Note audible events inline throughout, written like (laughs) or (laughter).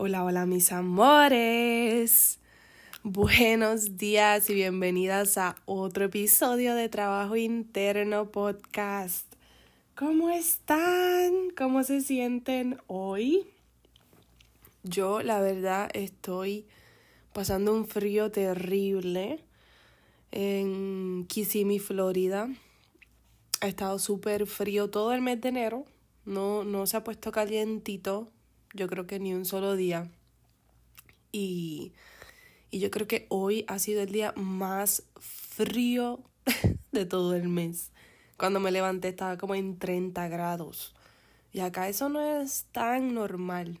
Hola, hola mis amores. Buenos días y bienvenidas a otro episodio de Trabajo Interno Podcast. ¿Cómo están? ¿Cómo se sienten hoy? Yo la verdad estoy pasando un frío terrible en Kissimmee, Florida. Ha estado súper frío todo el mes de enero. No, no se ha puesto calientito yo creo que ni un solo día. Y, y yo creo que hoy ha sido el día más frío (laughs) de todo el mes. Cuando me levanté estaba como en 30 grados. Y acá eso no es tan normal.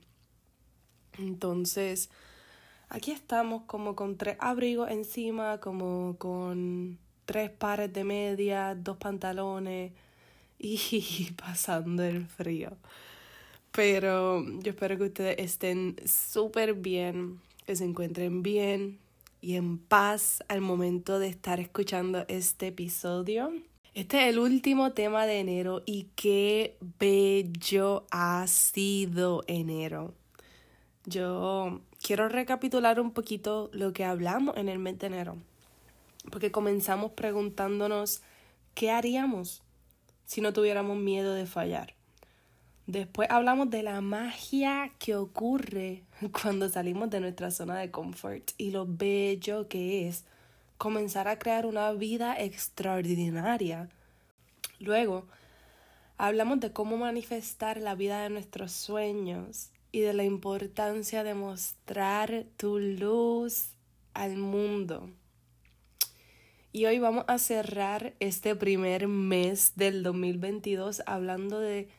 Entonces, aquí estamos como con tres abrigos encima, como con tres pares de medias, dos pantalones y (laughs) pasando el frío. Pero yo espero que ustedes estén súper bien, que se encuentren bien y en paz al momento de estar escuchando este episodio. Este es el último tema de enero y qué bello ha sido enero. Yo quiero recapitular un poquito lo que hablamos en el mes de enero, porque comenzamos preguntándonos qué haríamos si no tuviéramos miedo de fallar. Después hablamos de la magia que ocurre (laughs) cuando salimos de nuestra zona de confort y lo bello que es comenzar a crear una vida extraordinaria. Luego, hablamos de cómo manifestar la vida de nuestros sueños y de la importancia de mostrar tu luz al mundo. Y hoy vamos a cerrar este primer mes del 2022 hablando de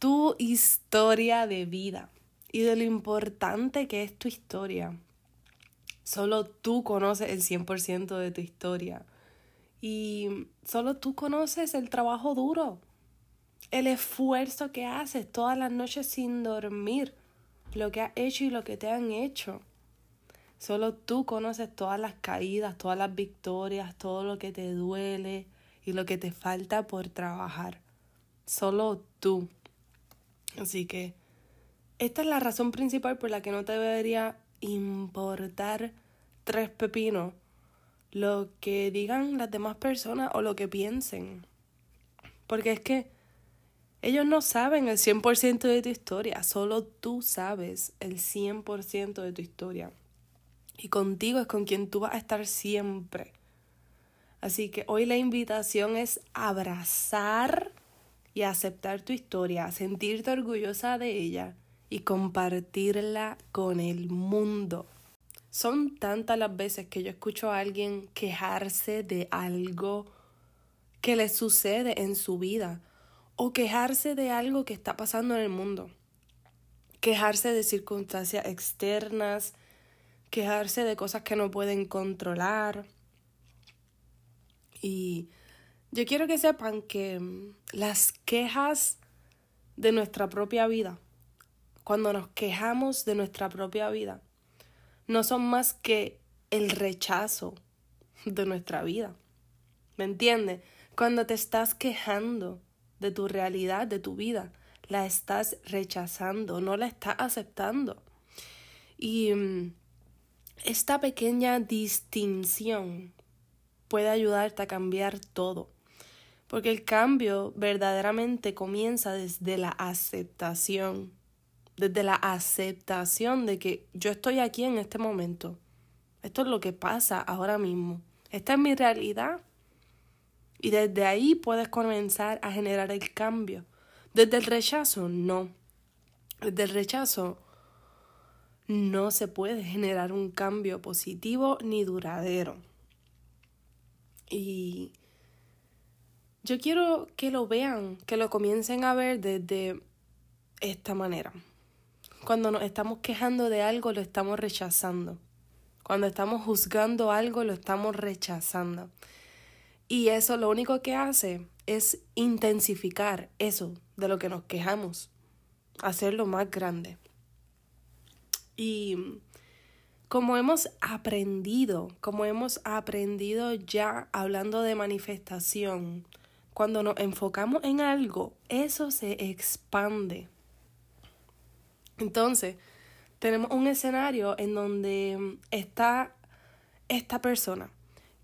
tu historia de vida y de lo importante que es tu historia. Solo tú conoces el 100% de tu historia. Y solo tú conoces el trabajo duro, el esfuerzo que haces todas las noches sin dormir, lo que has hecho y lo que te han hecho. Solo tú conoces todas las caídas, todas las victorias, todo lo que te duele y lo que te falta por trabajar. Solo tú. Así que esta es la razón principal por la que no te debería importar tres pepinos lo que digan las demás personas o lo que piensen. Porque es que ellos no saben el 100% de tu historia, solo tú sabes el 100% de tu historia. Y contigo es con quien tú vas a estar siempre. Así que hoy la invitación es abrazar y aceptar tu historia, sentirte orgullosa de ella y compartirla con el mundo. Son tantas las veces que yo escucho a alguien quejarse de algo que le sucede en su vida o quejarse de algo que está pasando en el mundo. Quejarse de circunstancias externas, quejarse de cosas que no pueden controlar. Y yo quiero que sepan que mm, las quejas de nuestra propia vida, cuando nos quejamos de nuestra propia vida, no son más que el rechazo de nuestra vida. ¿Me entiendes? Cuando te estás quejando de tu realidad, de tu vida, la estás rechazando, no la estás aceptando. Y mm, esta pequeña distinción puede ayudarte a cambiar todo. Porque el cambio verdaderamente comienza desde la aceptación, desde la aceptación de que yo estoy aquí en este momento. Esto es lo que pasa ahora mismo. Esta es mi realidad. Y desde ahí puedes comenzar a generar el cambio. Desde el rechazo, no. Desde el rechazo no se puede generar un cambio positivo ni duradero. Y yo quiero que lo vean, que lo comiencen a ver desde esta manera. Cuando nos estamos quejando de algo, lo estamos rechazando. Cuando estamos juzgando algo, lo estamos rechazando. Y eso lo único que hace es intensificar eso de lo que nos quejamos, hacerlo más grande. Y como hemos aprendido, como hemos aprendido ya hablando de manifestación, cuando nos enfocamos en algo, eso se expande. Entonces, tenemos un escenario en donde está esta persona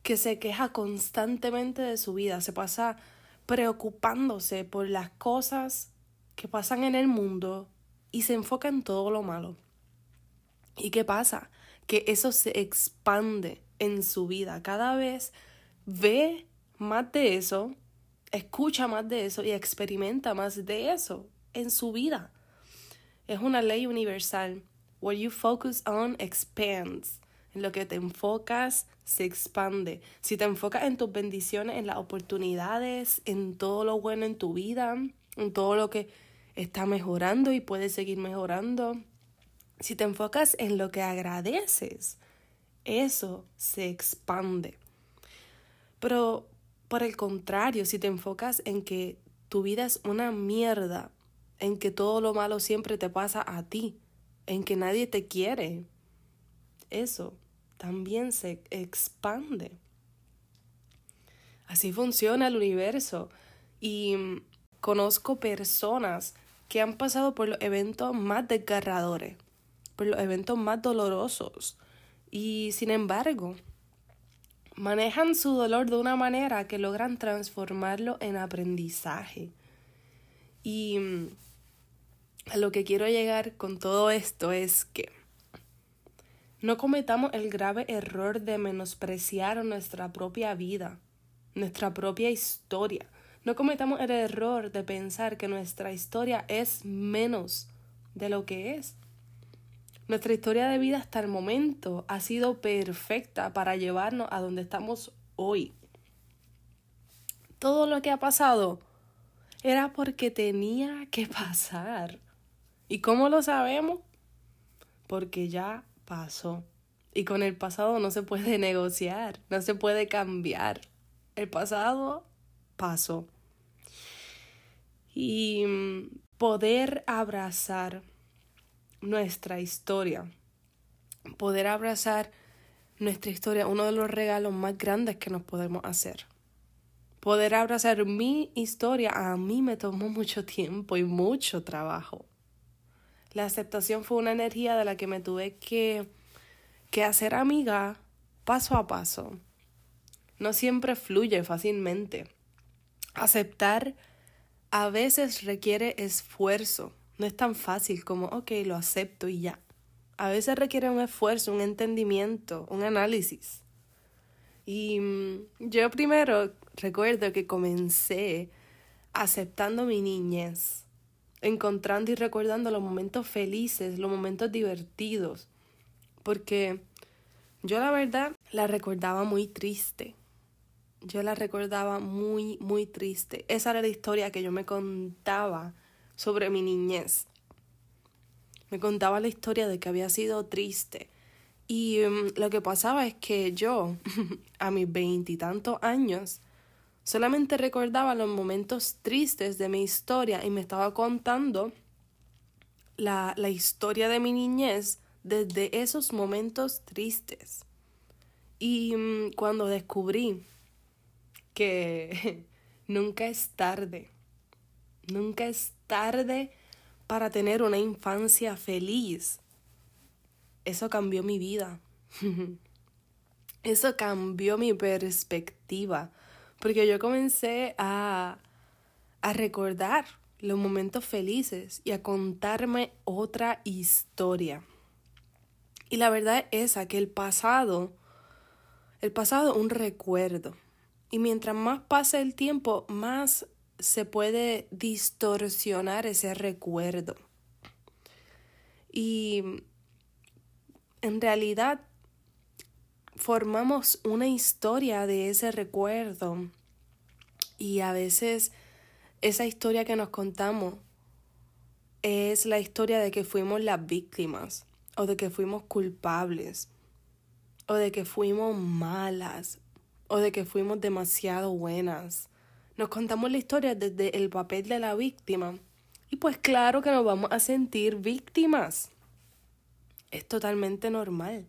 que se queja constantemente de su vida, se pasa preocupándose por las cosas que pasan en el mundo y se enfoca en todo lo malo. ¿Y qué pasa? Que eso se expande en su vida. Cada vez ve más de eso, escucha más de eso y experimenta más de eso en su vida. Es una ley universal. What you focus on expands. En lo que te enfocas se expande. Si te enfocas en tus bendiciones, en las oportunidades, en todo lo bueno en tu vida, en todo lo que está mejorando y puede seguir mejorando, si te enfocas en lo que agradeces, eso se expande. Pero por el contrario, si te enfocas en que tu vida es una mierda, en que todo lo malo siempre te pasa a ti, en que nadie te quiere, eso también se expande. Así funciona el universo. Y conozco personas que han pasado por los eventos más desgarradores, por los eventos más dolorosos y sin embargo manejan su dolor de una manera que logran transformarlo en aprendizaje. Y mm, a lo que quiero llegar con todo esto es que no cometamos el grave error de menospreciar nuestra propia vida, nuestra propia historia. No cometamos el error de pensar que nuestra historia es menos de lo que es. Nuestra historia de vida hasta el momento ha sido perfecta para llevarnos a donde estamos hoy. Todo lo que ha pasado era porque tenía que pasar. ¿Y cómo lo sabemos? Porque ya pasó. Y con el pasado no se puede (laughs) negociar, no se puede cambiar. El pasado pasó. Y mm, poder abrazar nuestra historia. Poder abrazar nuestra historia, uno de los regalos más grandes que nos podemos hacer. Poder abrazar mi historia a mí me tomó (laughs) mucho tiempo y mucho trabajo. La aceptación fue una energía de la que me tuve que, que hacer amiga paso a paso. No siempre fluye fácilmente. Aceptar a veces requiere esfuerzo, no es tan fácil como, ok, lo acepto y ya. A veces requiere un esfuerzo, un entendimiento, un análisis. Y mm, yo primero recuerdo que comencé aceptando mi niñez. encontrando y recordando los momentos felices, los momentos divertidos, porque yo la verdad la recordaba muy triste. Yo la recordaba muy, muy triste. Esa era la historia que yo me contaba sobre mi niñez. Me contaba la historia de que había sido triste. Y um, lo que pasaba es que yo, (laughs) a mis veintitantos años, solamente recordaba los momentos tristes de mi historia y me estaba contando la, la historia de mi niñez desde esos momentos tristes. Y um, cuando descubrí que (laughs) nunca es tarde, nunca es tarde para tener una infancia feliz. Eso cambió mi vida. (laughs) Eso cambió mi perspectiva. Porque yo comencé a, a recordar los momentos felices y a contarme otra historia. Y la verdad es esa, que el pasado, el pasado es un recuerdo. Y mientras más pasa el tiempo, más se puede distorsionar ese recuerdo. Y en realidad formamos una historia de ese recuerdo y a veces esa historia que nos contamos es la historia de que fuimos las víctimas o de que fuimos culpables o de que fuimos malas o de que fuimos demasiado buenas nos contamos la historia desde el papel de la víctima. Y pues claro que nos vamos a sentir víctimas. Es totalmente normal.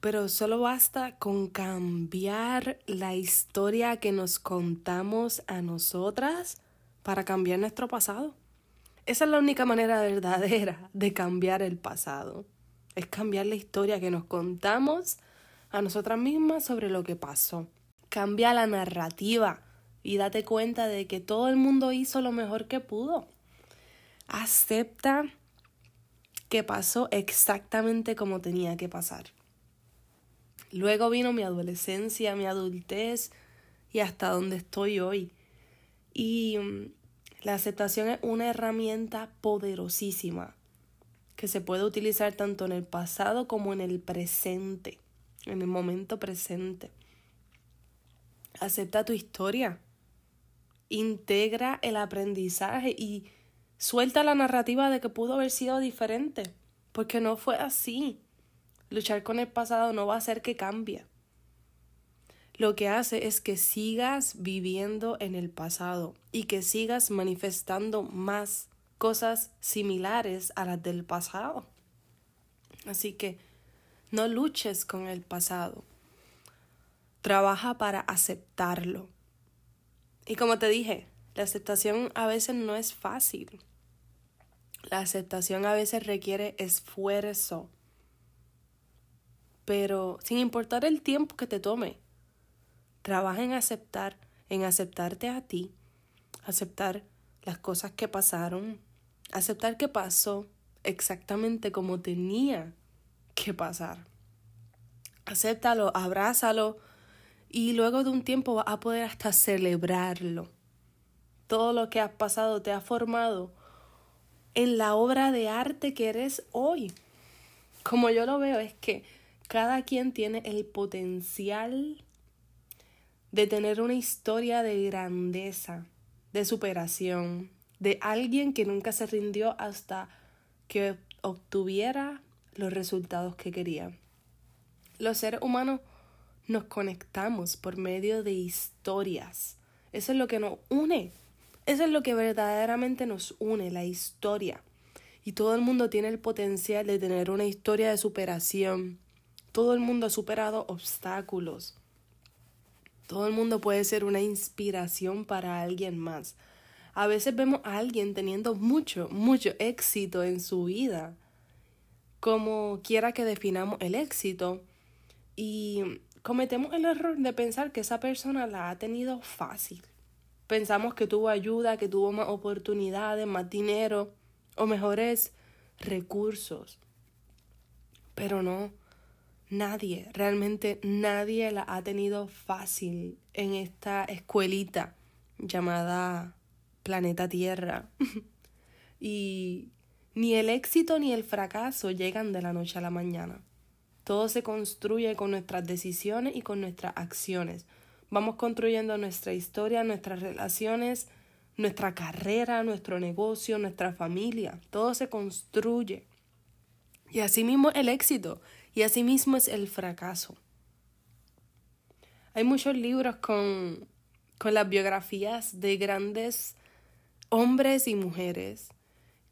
Pero solo basta con cambiar la historia que nos contamos a nosotras para cambiar nuestro pasado. Esa es la única manera verdadera de cambiar el pasado. Es cambiar la historia que nos contamos a nosotras mismas sobre lo que pasó. Cambia la narrativa y date cuenta de que todo el mundo hizo lo mejor que pudo. Acepta que pasó exactamente como tenía que pasar. Luego vino mi adolescencia, mi adultez y hasta donde estoy hoy. Y mm, la aceptación es una herramienta poderosísima que se puede utilizar tanto en el pasado como en el presente, en el momento presente. Acepta tu historia, integra el aprendizaje y suelta la narrativa de que pudo haber sido diferente, porque no fue así. Luchar con el pasado no va a hacer que cambie. Lo que hace es que sigas viviendo en el pasado y que sigas manifestando más cosas similares a las del pasado. Así que no luches con el pasado. Trabaja para aceptarlo y como te dije, la aceptación a veces no es fácil. La aceptación a veces requiere esfuerzo. Pero sin importar el tiempo que te tome, trabaja en aceptar, en aceptarte a ti, aceptar las cosas que pasaron, aceptar que pasó exactamente como tenía que pasar. Acéptalo, abrázalo, y luego de un tiempo vas a poder hasta celebrarlo. Todo lo que has pasado te ha formado en la obra de arte que eres hoy. Como yo lo veo es que cada quien tiene el potencial de tener una historia de grandeza, de superación, de alguien que nunca se rindió hasta que obtuviera los resultados que quería. Los seres humanos nos conectamos por medio de historias. Eso es lo que nos une. Eso es lo que verdaderamente nos une, la historia. Y todo el mundo tiene el potencial de tener una historia de superación. Todo el mundo ha superado obstáculos. Todo el mundo puede ser una inspiración para alguien más. A veces vemos a alguien teniendo mucho, mucho éxito en su vida. Como quiera que definamos el éxito. Y cometemos el error de pensar que esa persona la ha tenido fácil. Pensamos que tuvo ayuda, que tuvo más oportunidades, más dinero o mejores recursos. Pero no, nadie, realmente nadie la ha tenido fácil en esta escuelita llamada planeta Tierra. (laughs) Y ni el éxito ni el fracaso llegan de la noche a la mañana. Todo se construye con nuestras decisiones y con nuestras acciones. Vamos construyendo nuestra historia, nuestras relaciones, nuestra carrera, nuestro negocio, nuestra familia. Todo se construye. Y así mismo el éxito y así mismo es el fracaso. Hay muchos libros con, con las biografías de grandes hombres y mujeres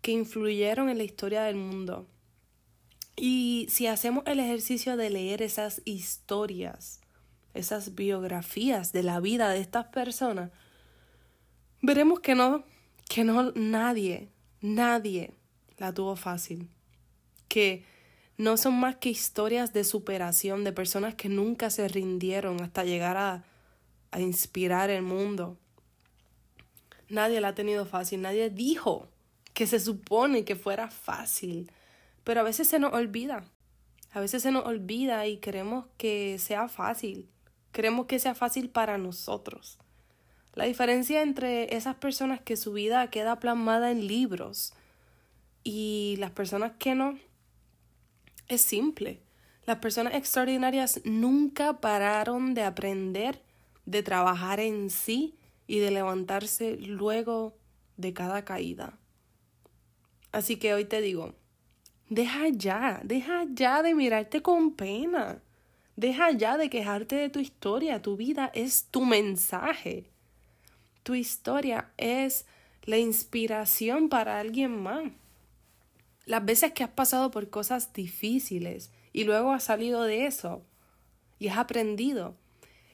que influyeron en la historia del mundo. Y si hacemos el ejercicio de leer esas historias, esas biografías de la vida de estas personas, veremos que no, que no nadie, nadie la tuvo fácil. Que no son más que historias de superación de personas que nunca se rindieron hasta llegar a, a inspirar el mundo. Nadie la ha tenido fácil, nadie dijo que se supone que fuera fácil, pero a veces se nos olvida. A veces se nos olvida y queremos que sea fácil. Queremos que sea fácil para nosotros. La diferencia entre esas personas que su vida queda plasmada en libros y las personas que no es simple. Las personas extraordinarias nunca pararon de aprender, de trabajar en sí y de levantarse luego de cada caída. Así que hoy te digo, deja ya, deja ya de mirarte con pena. Deja ya de quejarte de tu historia. Tu vida es tu mensaje. Tu historia es la inspiración para alguien más. Las veces que has pasado por cosas difíciles y luego has salido de eso y has aprendido,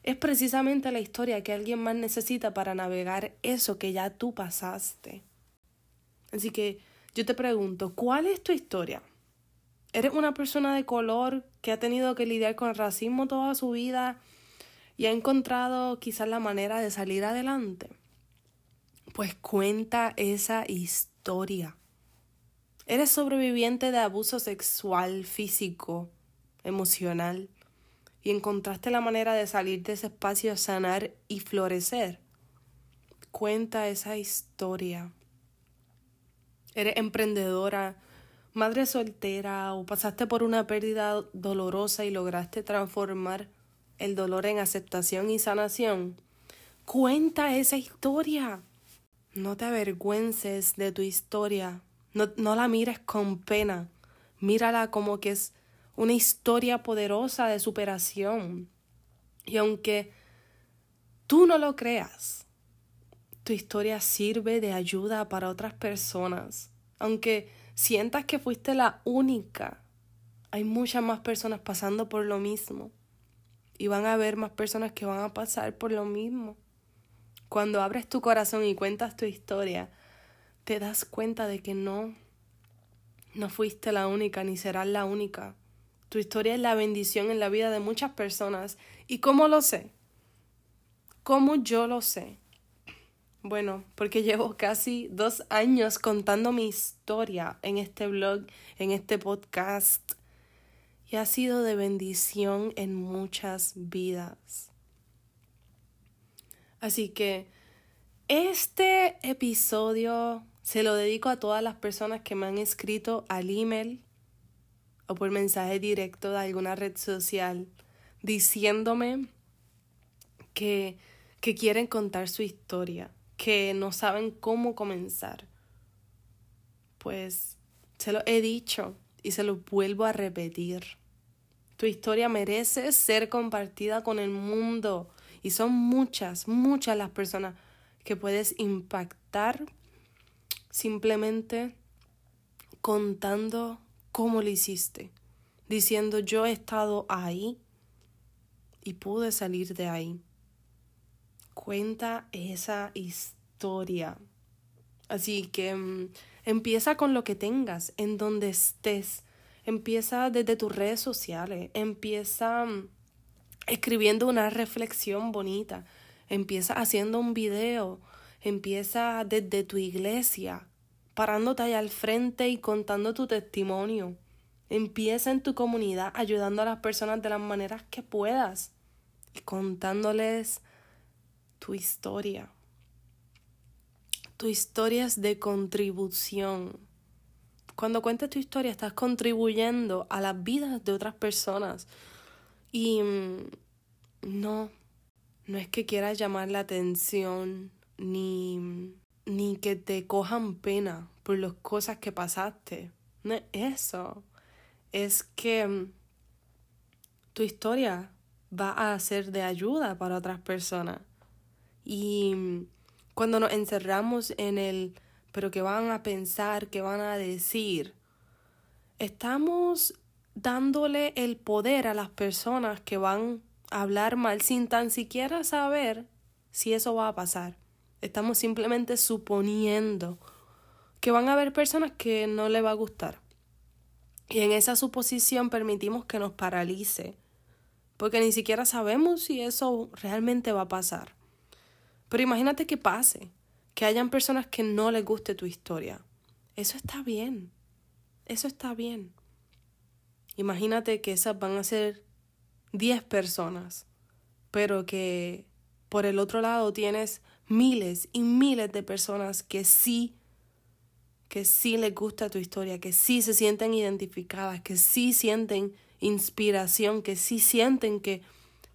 es precisamente la historia que alguien más necesita para navegar eso que ya tú pasaste. Así que yo te pregunto, ¿cuál es tu historia? ¿Eres una persona de color que ha tenido que lidiar con el racismo toda su vida y ha encontrado quizás la manera de salir adelante? Pues cuenta esa historia. Eres sobreviviente de abuso sexual, físico, emocional, y encontraste la manera de salir de ese espacio, sanar y florecer. Cuenta esa historia. Eres emprendedora, madre soltera o pasaste por una pérdida dolorosa y lograste transformar el dolor en aceptación y sanación. Cuenta esa historia. No te avergüences de tu historia. No, la mires con pena, mírala como que es una historia poderosa de superación. Y aunque tú no lo creas, tu historia sirve de ayuda para otras personas. Aunque sientas que fuiste la única, hay muchas más personas pasando por lo mismo. Y van a haber más personas que van a pasar por lo mismo. Cuando abres tu corazón y cuentas tu historia, te das cuenta de que no, no fuiste la única ni serás la única. Tu historia es la bendición en la vida de muchas personas. ¿Y cómo lo sé? ¿Cómo yo lo sé? Bueno, porque llevo casi dos años contando mi historia en este blog, en este podcast, y ha sido de bendición en muchas vidas. Así que este episodio se lo dedico a todas las personas que me han escrito al email o por mensaje directo de alguna red social diciéndome que, que quieren contar su historia, que no saben cómo comenzar. Pues se lo he dicho y se lo vuelvo a repetir. Tu historia merece ser compartida con el mundo y son muchas, muchas las personas que puedes impactar simplemente contando cómo lo hiciste, diciendo yo he estado ahí y pude salir de ahí. Cuenta esa historia. Así que mm, empieza con lo que tengas, en donde estés. Empieza desde tus redes sociales, empieza mm, escribiendo una reflexión bonita, empieza haciendo un video, Empieza desde tu iglesia, parándote allá al frente y contando tu testimonio. Empieza en tu comunidad ayudando a las personas de las maneras que puedas y contándoles tu historia. Tu historia es de contribución. Cuando cuentas tu historia estás contribuyendo a las vidas de otras personas. Y mm, no, no es que quieras llamar la atención ni, ni que te cojan pena por las cosas que pasaste. No es eso. Es que mm, tu historia va a ser de ayuda para otras personas. Y mm, cuando nos encerramos en el pero que van a pensar, que van a decir, estamos dándole el poder a las personas que van a hablar mal sin tan siquiera saber si eso va a pasar. Estamos simplemente suponiendo que van a haber personas que no le va a gustar. Y en esa suposición permitimos que nos paralice, porque ni siquiera sabemos si eso realmente va a pasar. Pero imagínate que pase, que hayan personas que no les guste tu historia. Eso está bien, eso está bien. Imagínate que esas van a ser 10 personas, pero que por el otro lado tienes miles y miles de personas que sí que sí les gusta tu historia, que sí se sienten identificadas, que sí sienten inspiración, que sí sienten que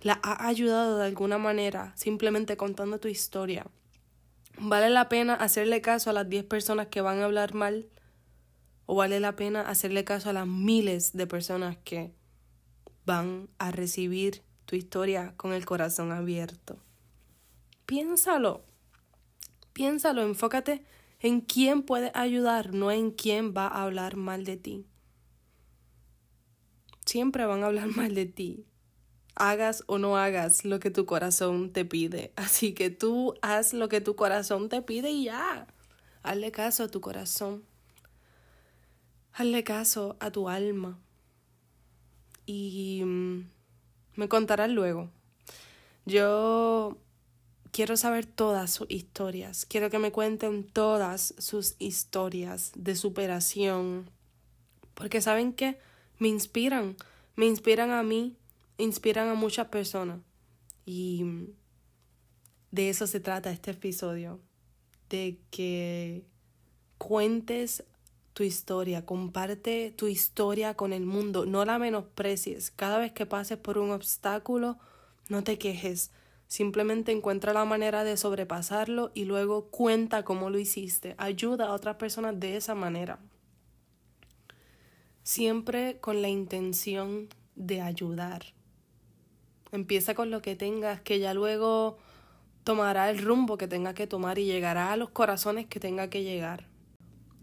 la ha ayudado de alguna manera simplemente contando tu historia. ¿Vale la pena hacerle caso a las 10 personas que van a hablar mal? ¿O vale la pena hacerle caso a las miles de personas que van a recibir tu historia con el corazón abierto? Piénsalo. Piénsalo, enfócate en quién puede ayudar, no en quién va a hablar mal de ti. Siempre van a hablar (laughs) mal de ti, hagas o no hagas lo que tu corazón te pide. (laughs) Así que tú haz lo que tu corazón te pide y ya. Hazle caso a tu corazón. Hazle caso a tu alma. Y mm, me contarás luego. Yo quiero saber todas sus historias. Quiero que me cuenten todas sus historias de superación. Porque saben que me inspiran. Me inspiran a mí. Inspiran a muchas personas. Y de eso se trata este episodio. De que cuentes tu historia, comparte tu historia con el mundo, no la menosprecies. Cada vez que pases por un obstáculo, no te quejes Simplemente encuentra la manera de sobrepasarlo y luego cuenta cómo lo hiciste. Ayuda a otras personas de esa manera. Siempre con la intención de ayudar. Empieza con lo que tengas, que ya luego tomará el rumbo que tenga que tomar y llegará a los corazones que tenga que llegar.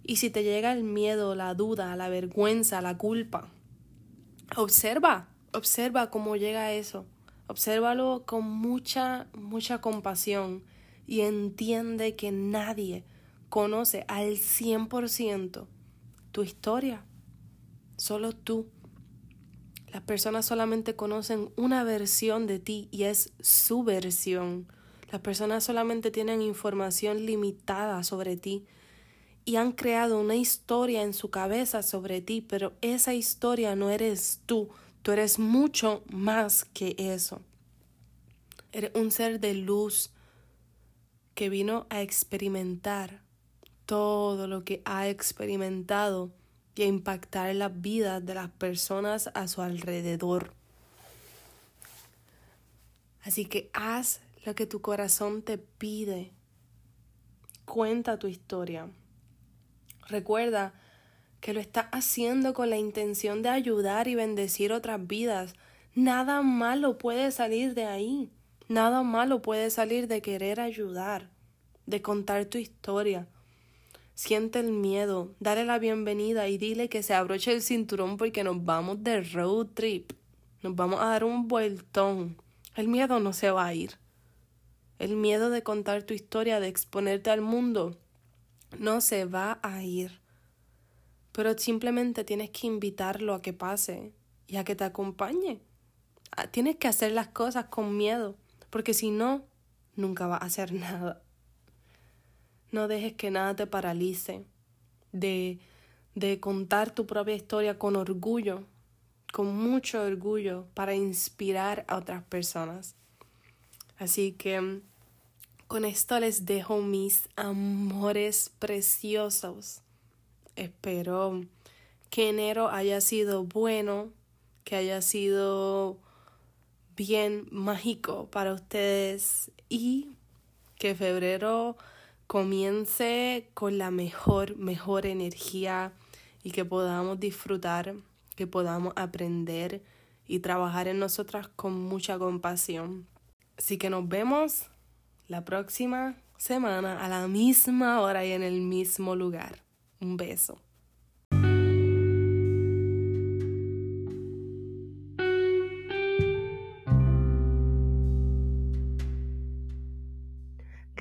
Y si te llega el miedo, la duda, la vergüenza, la culpa, observa, observa cómo llega eso Obsérvalo con mucha, mucha compasión y entiende que nadie conoce al 100% tu historia. Solo tú. Las personas solamente conocen una versión de ti y es su versión. Las personas solamente tienen información limitada sobre ti y han creado una historia en su cabeza sobre ti, pero esa historia no eres tú. Tú eres mucho más que eso. Eres un ser de luz que vino a experimentar todo lo que ha experimentado y a impactar las vidas de las personas a su alrededor. Así que haz lo que tu corazón te pide. Cuenta tu historia. Recuerda que lo estás haciendo con la intención de ayudar y bendecir otras vidas. Nada malo puede salir de ahí. Nada malo puede salir de querer ayudar, de contar tu historia. Siente el miedo, dale la bienvenida y dile que se abroche el cinturón porque nos vamos de road trip. Nos vamos a dar un vueltón. El miedo no se va a ir. El miedo de contar tu historia, de exponerte al mundo, no se va a ir pero simplemente tienes que invitarlo a que pase y a que te acompañe. Ah, tienes que hacer las cosas con miedo, porque si no, nunca vas a hacer (laughs) nada. No dejes que nada te paralice de, de contar tu propia historia con orgullo, con mucho orgullo, para inspirar a otras personas. Así que Con esto les dejo mis amores preciosos. Espero que enero haya sido bueno, que haya sido bien mágico para ustedes y que febrero comience con la mejor, mejor energía y que podamos disfrutar, que podamos aprender y trabajar en nosotras con mucha compasión. Así que nos vemos la próxima semana a la misma hora y en el mismo lugar. Un beso.